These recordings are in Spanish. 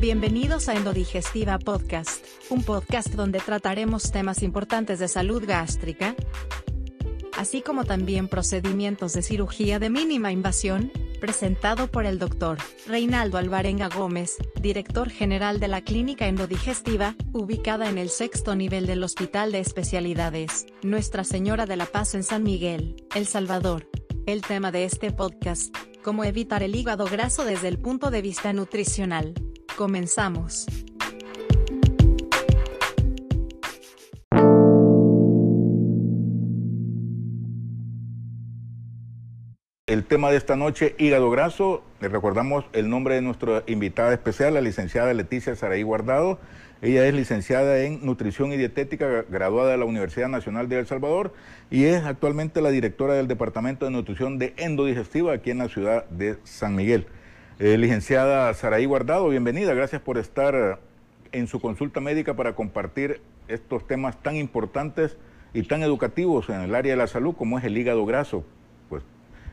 Bienvenidos a Endodigestiva Podcast, un podcast donde trataremos temas importantes de salud gástrica, así como también procedimientos de cirugía de mínima invasión, presentado por el doctor Reinaldo Alvarenga Gómez, director general de la Clínica Endodigestiva, ubicada en el sexto nivel del Hospital de Especialidades, Nuestra Señora de la Paz en San Miguel, El Salvador. El tema de este podcast, cómo evitar el hígado graso desde el punto de vista nutricional. Comenzamos. El tema de esta noche, hígado graso. Le recordamos el nombre de nuestra invitada especial, la licenciada Leticia Saraí Guardado. Ella es licenciada en Nutrición y Dietética, graduada de la Universidad Nacional de El Salvador y es actualmente la directora del Departamento de Nutrición de Endodigestiva aquí en la ciudad de San Miguel. Eh, licenciada Saraí Guardado, bienvenida. Gracias por estar en su consulta médica para compartir estos temas tan importantes y tan educativos en el área de la salud como es el hígado graso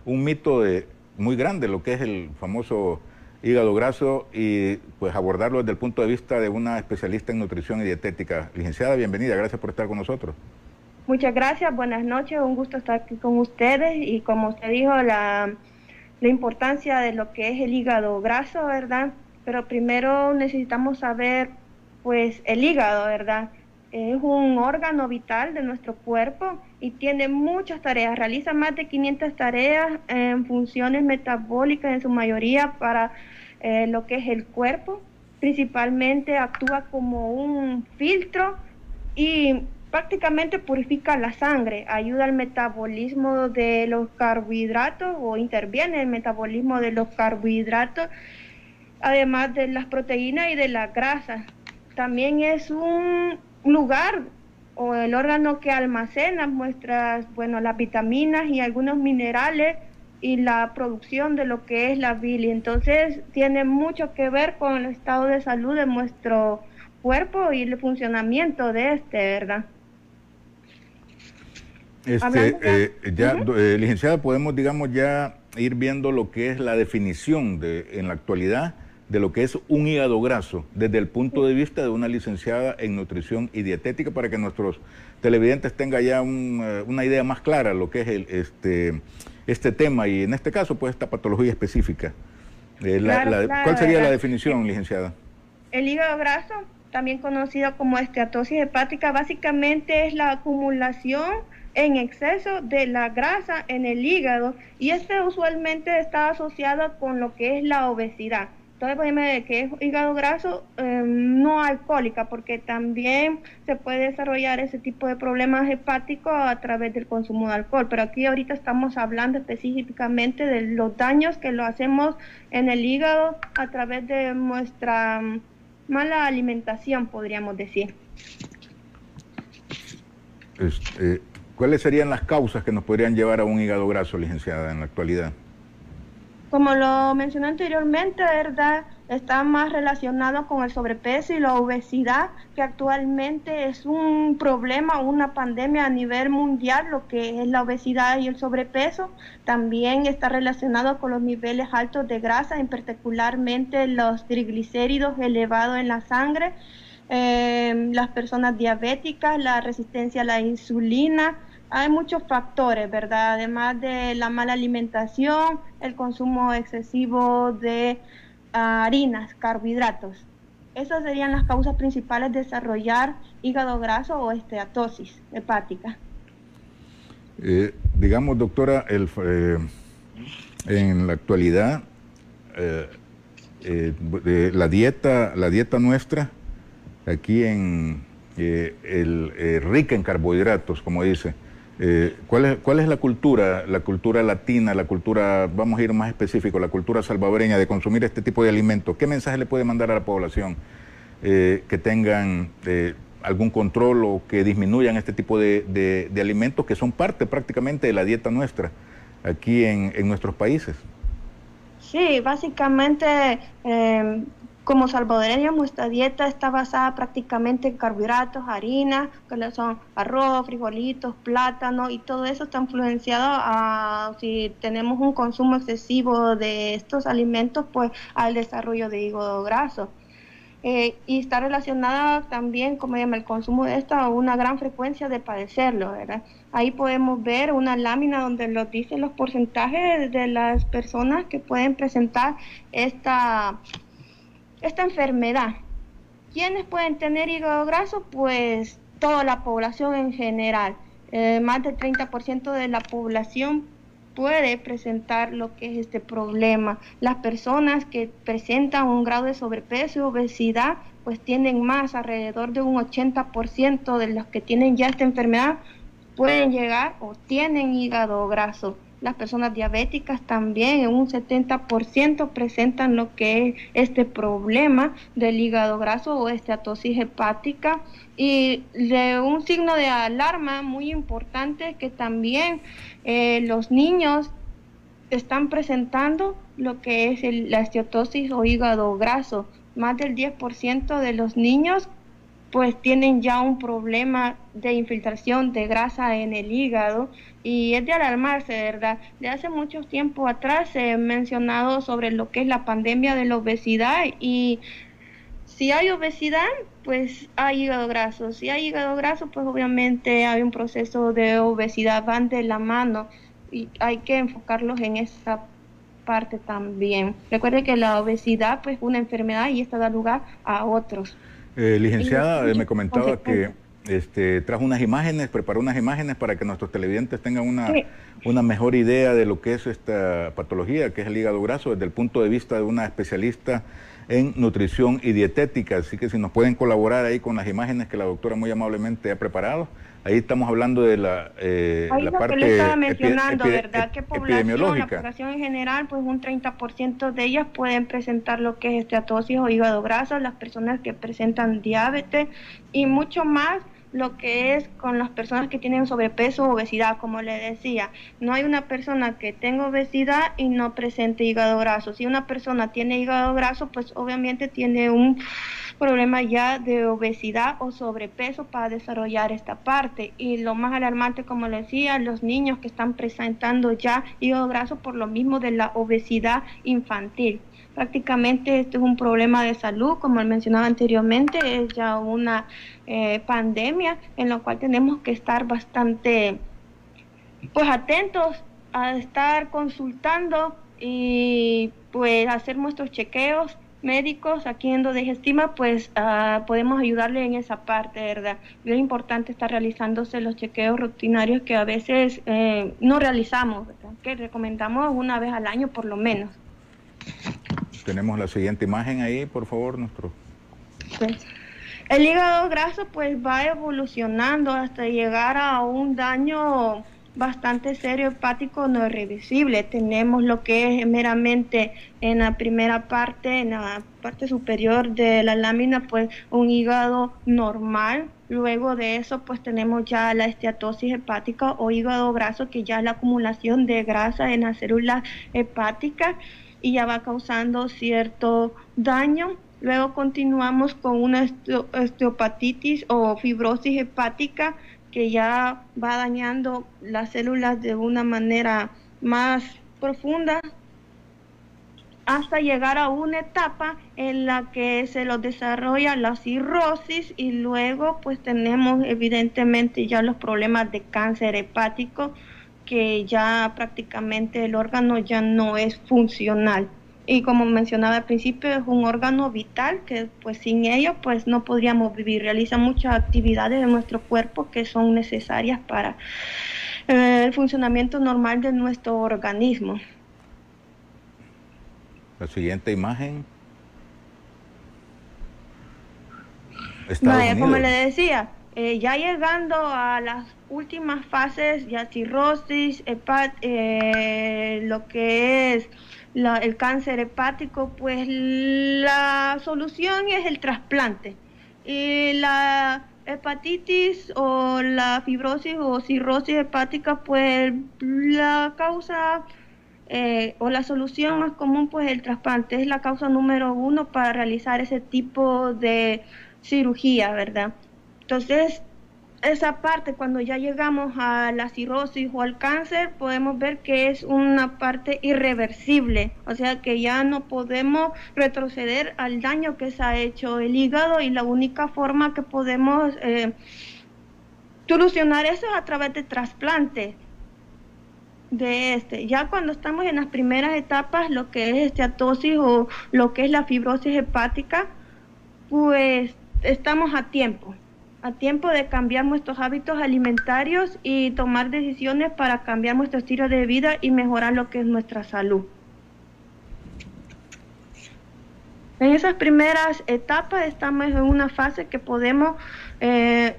un mito de, muy grande lo que es el famoso hígado graso y pues abordarlo desde el punto de vista de una especialista en nutrición y dietética. Licenciada, bienvenida, gracias por estar con nosotros. Muchas gracias, buenas noches, un gusto estar aquí con ustedes y como usted dijo, la, la importancia de lo que es el hígado graso, ¿verdad? Pero primero necesitamos saber pues el hígado, ¿verdad? Es un órgano vital de nuestro cuerpo y tiene muchas tareas, realiza más de 500 tareas en funciones metabólicas en su mayoría para eh, lo que es el cuerpo. Principalmente actúa como un filtro y prácticamente purifica la sangre, ayuda al metabolismo de los carbohidratos o interviene en el metabolismo de los carbohidratos, además de las proteínas y de la grasa. También es un lugar o el órgano que almacena nuestras, bueno, las vitaminas y algunos minerales y la producción de lo que es la bilis. Entonces tiene mucho que ver con el estado de salud de nuestro cuerpo y el funcionamiento de este, ¿verdad? Este, eh, ya, eh, licenciada, podemos, digamos, ya ir viendo lo que es la definición de, en la actualidad de lo que es un hígado graso desde el punto de vista de una licenciada en nutrición y dietética para que nuestros televidentes tengan ya eh, una idea más clara de lo que es el, este, este tema y en este caso pues esta patología específica. Eh, ¿Cuál sería la definición, licenciada? El hígado graso, también conocido como esteatosis hepática, básicamente es la acumulación en exceso de la grasa en el hígado y este usualmente está asociado con lo que es la obesidad. Entonces, de que es hígado graso em, no alcohólica, porque también se puede desarrollar ese tipo de problemas hepáticos a través del consumo de alcohol. Pero aquí ahorita estamos hablando específicamente de los daños que lo hacemos en el hígado a través de nuestra mala alimentación, podríamos decir. Este, ¿Cuáles serían las causas que nos podrían llevar a un hígado graso, licenciada, en la actualidad? Como lo mencioné anteriormente, ¿verdad? Está más relacionado con el sobrepeso y la obesidad, que actualmente es un problema, una pandemia a nivel mundial, lo que es la obesidad y el sobrepeso. También está relacionado con los niveles altos de grasa, en particularmente los triglicéridos elevados en la sangre, eh, las personas diabéticas, la resistencia a la insulina, hay muchos factores, ¿verdad? Además de la mala alimentación, el consumo excesivo de ah, harinas, carbohidratos. Esas serían las causas principales de desarrollar hígado graso o esteatosis hepática. Eh, digamos, doctora, el, eh, en la actualidad, eh, la, dieta, la dieta nuestra, aquí en el, rica en carbohidratos, como dice, eh, ¿cuál, es, ¿Cuál es la cultura, la cultura latina, la cultura, vamos a ir más específico, la cultura salvadoreña de consumir este tipo de alimentos? ¿Qué mensaje le puede mandar a la población eh, que tengan eh, algún control o que disminuyan este tipo de, alimentos que son parte prácticamente de la dieta nuestra aquí en, en nuestros países? Sí, básicamente como salvadoreños, nuestra dieta está basada prácticamente en carbohidratos, harinas, que son arroz, frijolitos, plátano, y todo eso está influenciado a si tenemos un consumo excesivo de estos alimentos, pues al desarrollo de hígado graso. eh, y está relacionada también, como llama, el consumo de esto a una gran frecuencia de padecerlo, ¿verdad? Ahí podemos ver una lámina donde lo dicen los porcentajes de las personas que pueden presentar esta, esta enfermedad. ¿Quiénes pueden tener hígado graso? Pues toda la población en general. Eh, más del 30% de la población puede presentar lo que es este problema. Las personas que presentan un grado de sobrepeso y obesidad, pues tienen más, alrededor de un 80% de los que tienen ya esta enfermedad pueden llegar o tienen hígado graso. Las personas diabéticas también en un 70% presentan lo que es este problema del hígado graso o esteatosis hepática. Y de un signo de alarma muy importante que también eh, los niños están presentando lo que es la esteatosis o hígado graso. Más del 10% de los niños pues tienen ya un problema de infiltración de grasa en el hígado y es de alarmarse, ¿verdad? De hace mucho tiempo atrás ha mencionado sobre lo que es la pandemia de la obesidad y si hay obesidad, pues hay hígado graso. Si hay hígado graso, pues obviamente hay un proceso de obesidad, van de la mano y hay que enfocarlos en esa parte también. Recuerde que la obesidad pues es una enfermedad y esta da lugar a otros. Eh, licenciada, me comentaba que este, trajo unas imágenes, preparó unas imágenes para que nuestros televidentes tengan una, una mejor idea de lo que es esta patología, que es el hígado graso, desde el punto de vista de una especialista en nutrición y dietética. Así que si nos pueden colaborar ahí con las imágenes que la doctora muy amablemente ha preparado. Ahí estamos hablando de la, eh, la parte que le estaba mencionando, ¿verdad? Que población, la población en general, pues un 30% de ellas pueden presentar lo que es esteatosis o hígado graso, las personas que presentan diabetes y mucho más lo que es con las personas que tienen sobrepeso o obesidad, como le decía. No hay una persona que tenga obesidad y no presente hígado graso. Si una persona tiene hígado graso, pues obviamente tiene un problema ya de obesidad o sobrepeso para desarrollar esta parte. Y lo más alarmante, como le decía, los niños que están presentando ya hígado graso por lo mismo de la obesidad infantil prácticamente esto es un problema de salud, como mencionaba anteriormente, es ya una eh, pandemia en la cual tenemos que estar bastante pues atentos a estar consultando y pues hacer nuestros chequeos médicos aquí en Digestima, pues uh, podemos ayudarle en esa parte, ¿verdad? Es importante estar realizándose los chequeos rutinarios que a veces eh, no realizamos, ¿verdad? que recomendamos una vez al año por lo menos. Tenemos la siguiente imagen ahí, por favor, nuestro. El hígado graso pues va evolucionando hasta llegar a un daño bastante serio hepático no irreversible. Tenemos lo que es meramente en la primera parte, en la parte superior de la lámina, pues un hígado normal. Luego de eso, pues tenemos ya la esteatosis hepática o hígado graso, que ya es la acumulación de grasa en las células hepáticas y ya va causando cierto daño. Luego continuamos con una osteopatitis o fibrosis hepática que ya va dañando las células de una manera más profunda hasta llegar a una etapa en la que se lo desarrolla la cirrosis y luego pues tenemos evidentemente ya los problemas de cáncer hepático que ya prácticamente el órgano ya no es funcional. Y como mencionaba al principio, es un órgano vital que pues sin ello pues no podríamos vivir. Realiza muchas actividades de nuestro cuerpo que son necesarias para eh, el funcionamiento normal de nuestro organismo. La siguiente imagen. como le decía, eh, ya llegando a las últimas fases, ya cirrosis, eh, lo que es el cáncer hepático, pues la solución es el trasplante. Y la hepatitis o la fibrosis o cirrosis hepática, pues la causa eh, o la solución más común, pues el trasplante es la causa número uno para realizar ese tipo de cirugía, ¿verdad? Entonces, esa parte, cuando ya llegamos a la cirrosis o al cáncer, podemos ver que es una parte irreversible, o sea que ya no podemos retroceder al daño que se ha hecho el hígado y la única forma que podemos eh, solucionar eso es a través de trasplante de este. Ya cuando estamos en las primeras etapas, lo que es esteatosis o lo que es la fibrosis hepática, pues estamos a tiempo a tiempo de cambiar nuestros hábitos alimentarios y tomar decisiones para cambiar nuestro estilo de vida y mejorar lo que es nuestra salud. En esas primeras etapas estamos en una fase que podemos eh,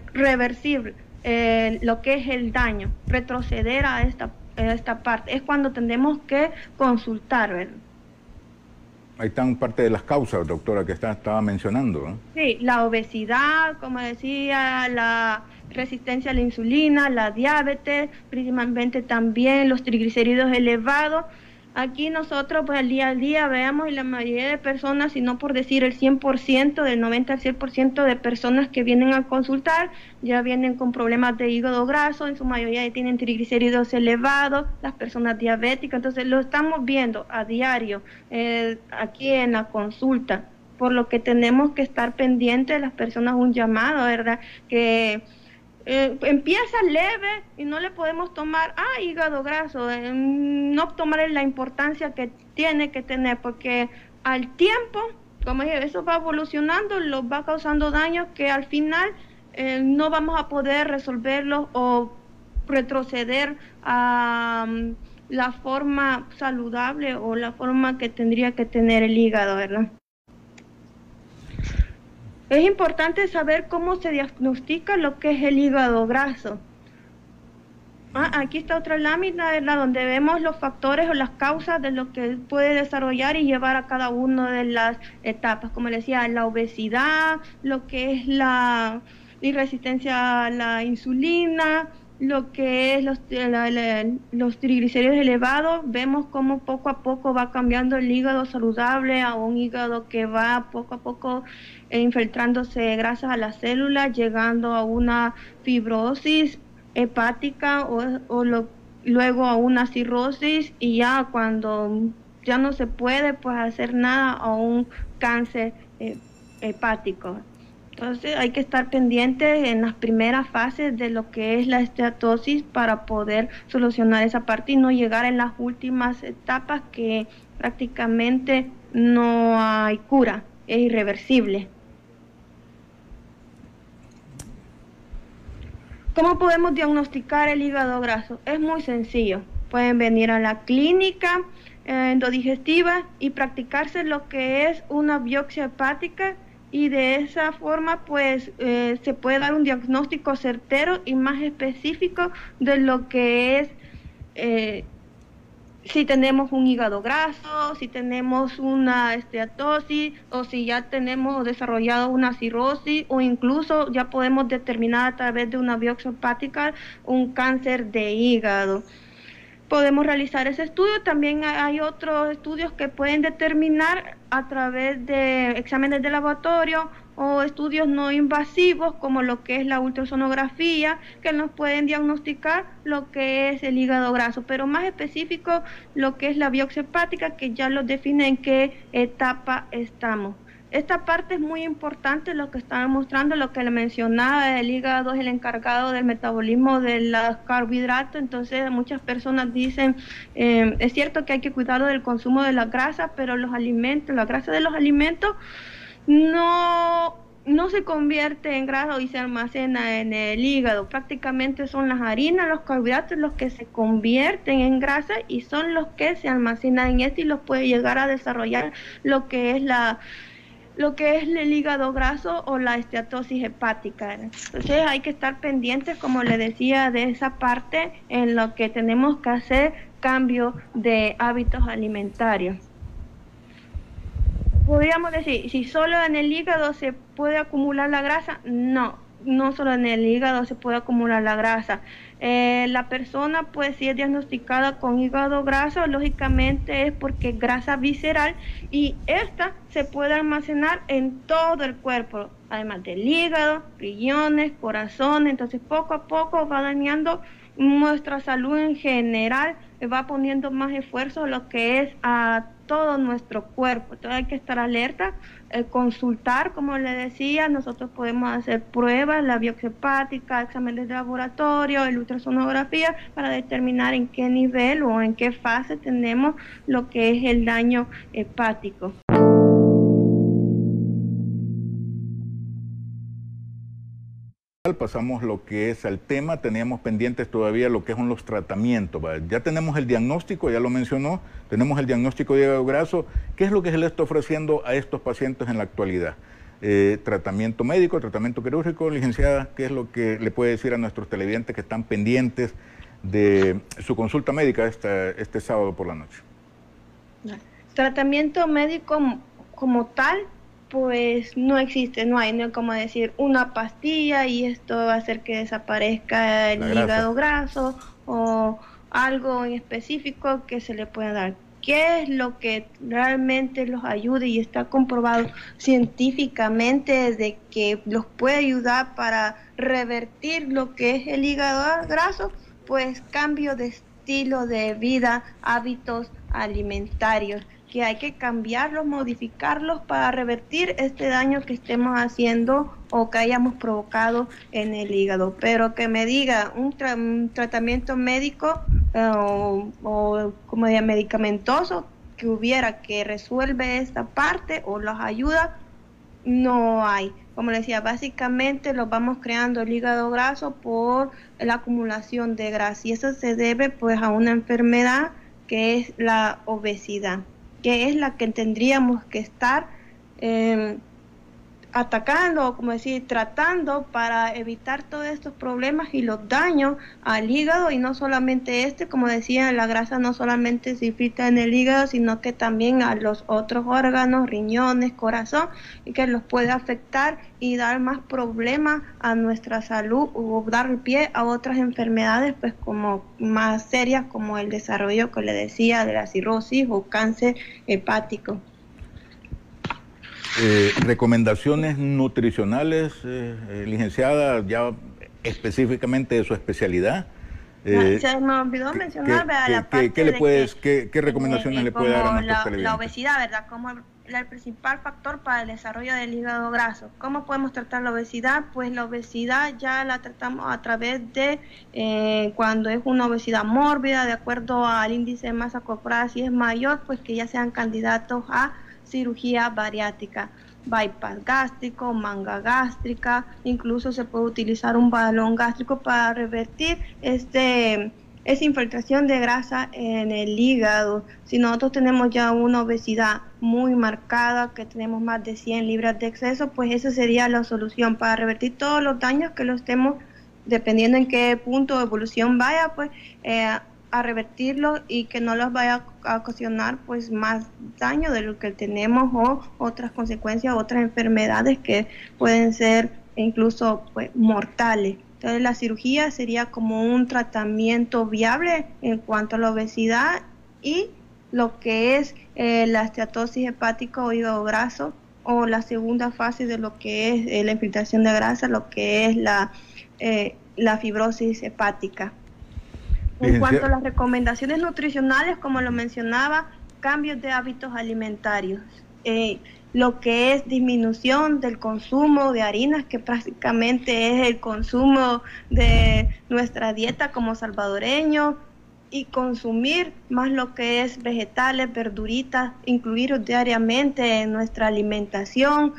eh, lo que es el daño, retroceder a esta, a esta parte. Es cuando tenemos que consultar, ¿verdad? Ahí están parte de las causas, doctora, que está, estaba mencionando. Sí, la obesidad, como decía, la resistencia a la insulina, la diabetes, principalmente también los triglicéridos elevados Aquí nosotros pues al día a día veamos y la mayoría de personas, si no por decir el 100%, del 90 al 100% de personas que vienen a consultar, ya vienen con problemas de hígado graso, en su mayoría tienen triglicéridos elevados, las personas diabéticas, entonces lo estamos viendo a diario eh, aquí en la consulta, por lo que tenemos que estar pendientes de las personas, un llamado, ¿verdad? Que eh, empieza leve y no le podemos tomar, ah, hígado graso, eh, no tomar la importancia que tiene que tener, porque al tiempo, como dije, eso va evolucionando, lo va causando daños que al final eh, no vamos a poder resolverlos o retroceder a mm, la forma saludable o la forma que tendría que tener el hígado, ¿verdad? Es importante saber cómo se diagnostica lo que es el hígado graso. Ah, aquí está otra lámina donde vemos los factores o las causas de lo que puede desarrollar y llevar a cada una de las etapas. Como les decía, la obesidad, lo que es la resistencia a la insulina, lo que es los, los triglicéridos elevados, vemos cómo poco a poco va cambiando el hígado saludable a un hígado que va poco a poco infiltrándose grasas a las células, llegando a una fibrosis hepática o, luego a una cirrosis y ya cuando ya no se puede pues hacer nada a un cáncer eh, hepático. Entonces hay que estar pendientes en las primeras fases de lo que es la esteatosis para poder solucionar esa parte y no llegar en las últimas etapas que prácticamente no hay cura, es irreversible. ¿Cómo podemos diagnosticar el hígado graso? Es muy sencillo. Pueden venir a la clínica eh, endodigestiva y practicarse lo que es una biopsia hepática y de esa forma pues eh, se puede dar un diagnóstico certero y más específico de lo que es eh, si tenemos un hígado graso, si tenemos una esteatosis o si ya tenemos desarrollado una cirrosis o incluso ya podemos determinar a través de una biopsia un cáncer de hígado podemos realizar ese estudio. También hay otros estudios que pueden determinar a través de exámenes de laboratorio o estudios no invasivos como lo que es la ultrasonografía, que nos pueden diagnosticar lo que es el hígado graso, pero más específico lo que es la biopsia hepática, que ya lo define en qué etapa estamos. Esta parte es muy importante, lo que estaba mostrando, lo que le mencionaba, el hígado es el encargado del metabolismo de los carbohidratos, entonces muchas personas dicen, eh, es cierto que hay que cuidar del consumo de la grasa, pero los alimentos, la grasa de los alimentos no, no se convierte en grasa y se almacena en el hígado, prácticamente son las harinas, los carbohidratos los que se convierten en grasa y son los que se almacenan en este y los puede llegar a desarrollar lo que es la lo que es el hígado graso o la esteatosis hepática. Entonces hay que estar pendientes, como le decía, de esa parte en lo que tenemos que hacer cambio de hábitos alimentarios. Podríamos decir, si solo en el hígado se puede acumular la grasa, no, no solo en el hígado se puede acumular la grasa. Eh, la persona, pues, si es diagnosticada con hígado graso, lógicamente es porque grasa visceral y esta se puede almacenar en todo el cuerpo. además del hígado, riñones, corazón, entonces poco a poco va dañando nuestra salud en general, va poniendo más esfuerzo lo que es a todo nuestro cuerpo. Entonces hay que estar alerta, eh, consultar, como le decía, nosotros podemos hacer pruebas, la biopsia hepática, exámenes de laboratorio, el ultrasonografía, para determinar en qué nivel o en qué fase tenemos lo que es el daño hepático. Pasamos lo que es al tema, teníamos pendientes todavía lo que son los tratamientos. Ya tenemos el diagnóstico, ya lo mencionó, tenemos el diagnóstico de graso. ¿Qué es lo que se le está ofreciendo a estos pacientes en la actualidad? Eh, tratamiento médico, tratamiento quirúrgico, licenciada, ¿qué es lo que le puede decir a nuestros televidentes que están pendientes de su consulta médica este sábado por la noche? Tratamiento médico como tal pues no existe, no hay, no hay como decir una pastilla y esto va a hacer que desaparezca el hígado graso o algo en específico que se le pueda dar. ¿Qué es lo que realmente los ayude y está comprobado científicamente de que los puede ayudar para revertir lo que es el hígado graso? Pues cambio de estilo de vida, hábitos alimentarios que hay que cambiarlos, modificarlos para revertir este daño que estemos haciendo o que hayamos provocado en el hígado. Pero que me diga un, tratamiento médico eh, o, como diga, medicamentoso que hubiera que resuelve esta parte o los ayuda, no hay. Como le decía, básicamente lo vamos creando el hígado graso por la acumulación de grasa y eso se debe pues a una enfermedad que es la obesidad que es la que tendríamos que estar eh, atacando, como decir, tratando para evitar todos estos problemas y los daños al hígado y no solamente este, como decía, la grasa no solamente se infiltra en el hígado, sino que también a los otros órganos, riñones, corazón, y que los puede afectar y dar más problemas a nuestra salud o dar pie a otras enfermedades pues como más serias como el desarrollo que le decía de la cirrosis o cáncer hepático. Eh, recomendaciones nutricionales, eh, eh, licenciada, ya específicamente de su especialidad. Eh, se me olvidó mencionar, ¿qué, la parte ¿qué, le puedes, qué, recomendaciones le puede dar a nuestros la, la obesidad, ¿verdad? Como el, el, principal factor para el desarrollo del hígado graso. ¿Cómo podemos tratar la obesidad? Pues la obesidad ya la tratamos a través de eh, cuando es una obesidad mórbida, de acuerdo al índice de masa corporal, si es mayor, pues que ya sean candidatos a cirugía bariátrica, bypass gástrico, manga gástrica, incluso se puede utilizar un balón gástrico para revertir este esa infiltración de grasa en el hígado. Si nosotros tenemos ya una obesidad muy marcada, que tenemos más de 100 libras de exceso, pues esa sería la solución para revertir todos los daños que lo estemos, dependiendo en qué punto de evolución vaya, pues eh, a revertirlo y que no los vaya a ocasionar pues más daño de lo que tenemos o otras consecuencias, otras enfermedades que pueden ser incluso pues mortales. Entonces la cirugía sería como un tratamiento viable en cuanto a la obesidad y lo que es eh, la esteatosis hepática o hígado graso o la segunda fase de lo que es eh, la infiltración de grasa, lo que es la, eh, la fibrosis hepática. En cuanto a las recomendaciones nutricionales, como lo mencionaba, cambios de hábitos alimentarios. Eh, lo que es disminución del consumo de harinas, que prácticamente es el consumo de nuestra dieta como salvadoreños, y consumir más lo que es vegetales, verduritas, incluir diariamente en nuestra alimentación,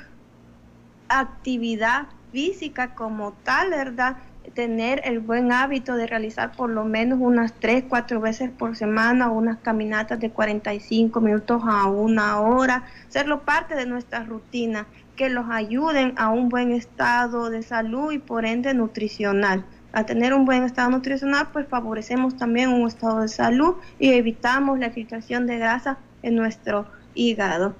actividad física como tal, ¿verdad? Tener el buen hábito de realizar por lo menos unas 3, 4 veces por semana unas caminatas de 45 minutos a una hora, hacerlo parte de nuestra rutina, que los ayuden a un buen estado de salud y por ende nutricional. Al tener un buen estado nutricional, pues favorecemos también un estado de salud y evitamos la filtración de grasa en nuestro hígado.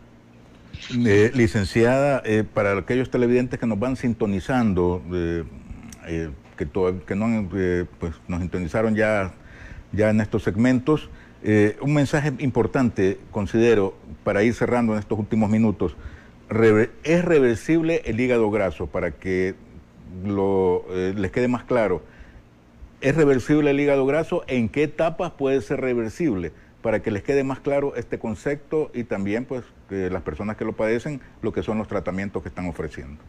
Eh, licenciada, eh, para aquellos televidentes que nos van sintonizando, eh, que, no, eh, pues, nos sintonizaron ya, ya en estos segmentos. Eh, un mensaje importante, considero, para ir cerrando en estos últimos minutos. es reversible el hígado graso para que eh, les quede más claro. ¿Es reversible el hígado graso? ¿En qué etapas puede ser reversible? Para que les quede más claro este concepto y también pues las personas que lo padecen lo que son los tratamientos que están ofreciendo.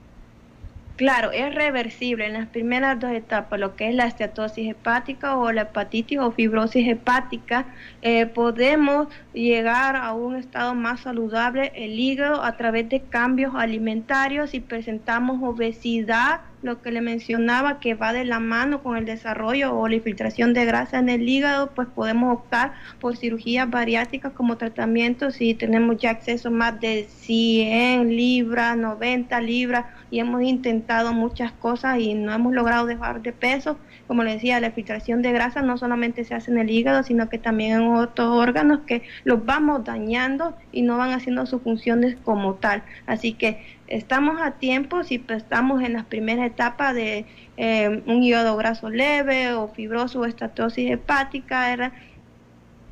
Claro, es reversible en las primeras dos etapas, lo que es la esteatosis hepática o la hepatitis o fibrosis hepática. Eh, podemos llegar a un estado más saludable el hígado a través de cambios alimentarios si presentamos obesidad lo que le mencionaba que va de la mano con el desarrollo o la infiltración de grasa en el hígado, pues podemos optar por cirugías bariátricas como tratamiento si tenemos ya acceso más de 100 libras, 90 libras y hemos intentado muchas cosas y no hemos logrado dejar de peso. Como le decía, la filtración de grasa no solamente se hace en el hígado, sino que también en otros órganos que los vamos dañando y no van haciendo sus funciones como tal. Así que estamos a tiempo si pues, estamos en las primeras etapas de eh, un hígado graso leve o fibroso o estatosis hepática,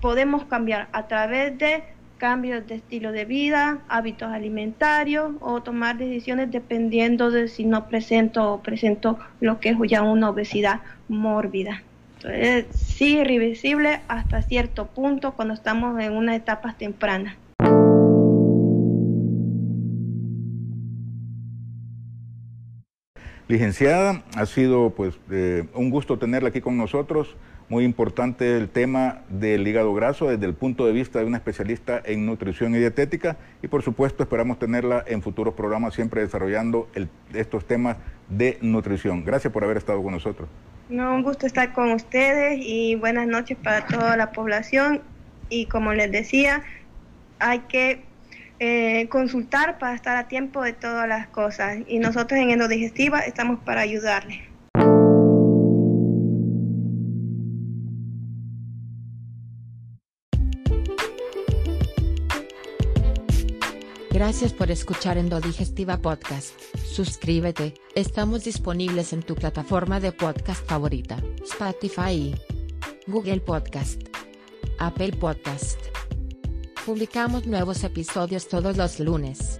podemos cambiar a través de cambios de estilo de vida, hábitos alimentarios o tomar decisiones dependiendo de si no presento o presento lo que es ya una obesidad mórbida. Entonces, sí, irreversible hasta cierto punto cuando estamos en una etapa temprana. Licenciada, ha sido pues eh, un gusto tenerla aquí con nosotros. Muy importante el tema del hígado graso desde el punto de vista de una especialista en nutrición y dietética y por supuesto esperamos tenerla en futuros programas siempre desarrollando estos temas de nutrición. Gracias por haber estado con nosotros. No, un gusto estar con ustedes y buenas noches para toda la población y como les decía, hay que eh, consultar para estar a tiempo de todas las cosas. Y nosotros en Endodigestiva estamos para ayudarle. Gracias por escuchar Endodigestiva Podcast. Suscríbete, estamos disponibles en tu plataforma de podcast favorita, Spotify, Google Podcast, Apple Podcast. Publicamos nuevos episodios todos los lunes.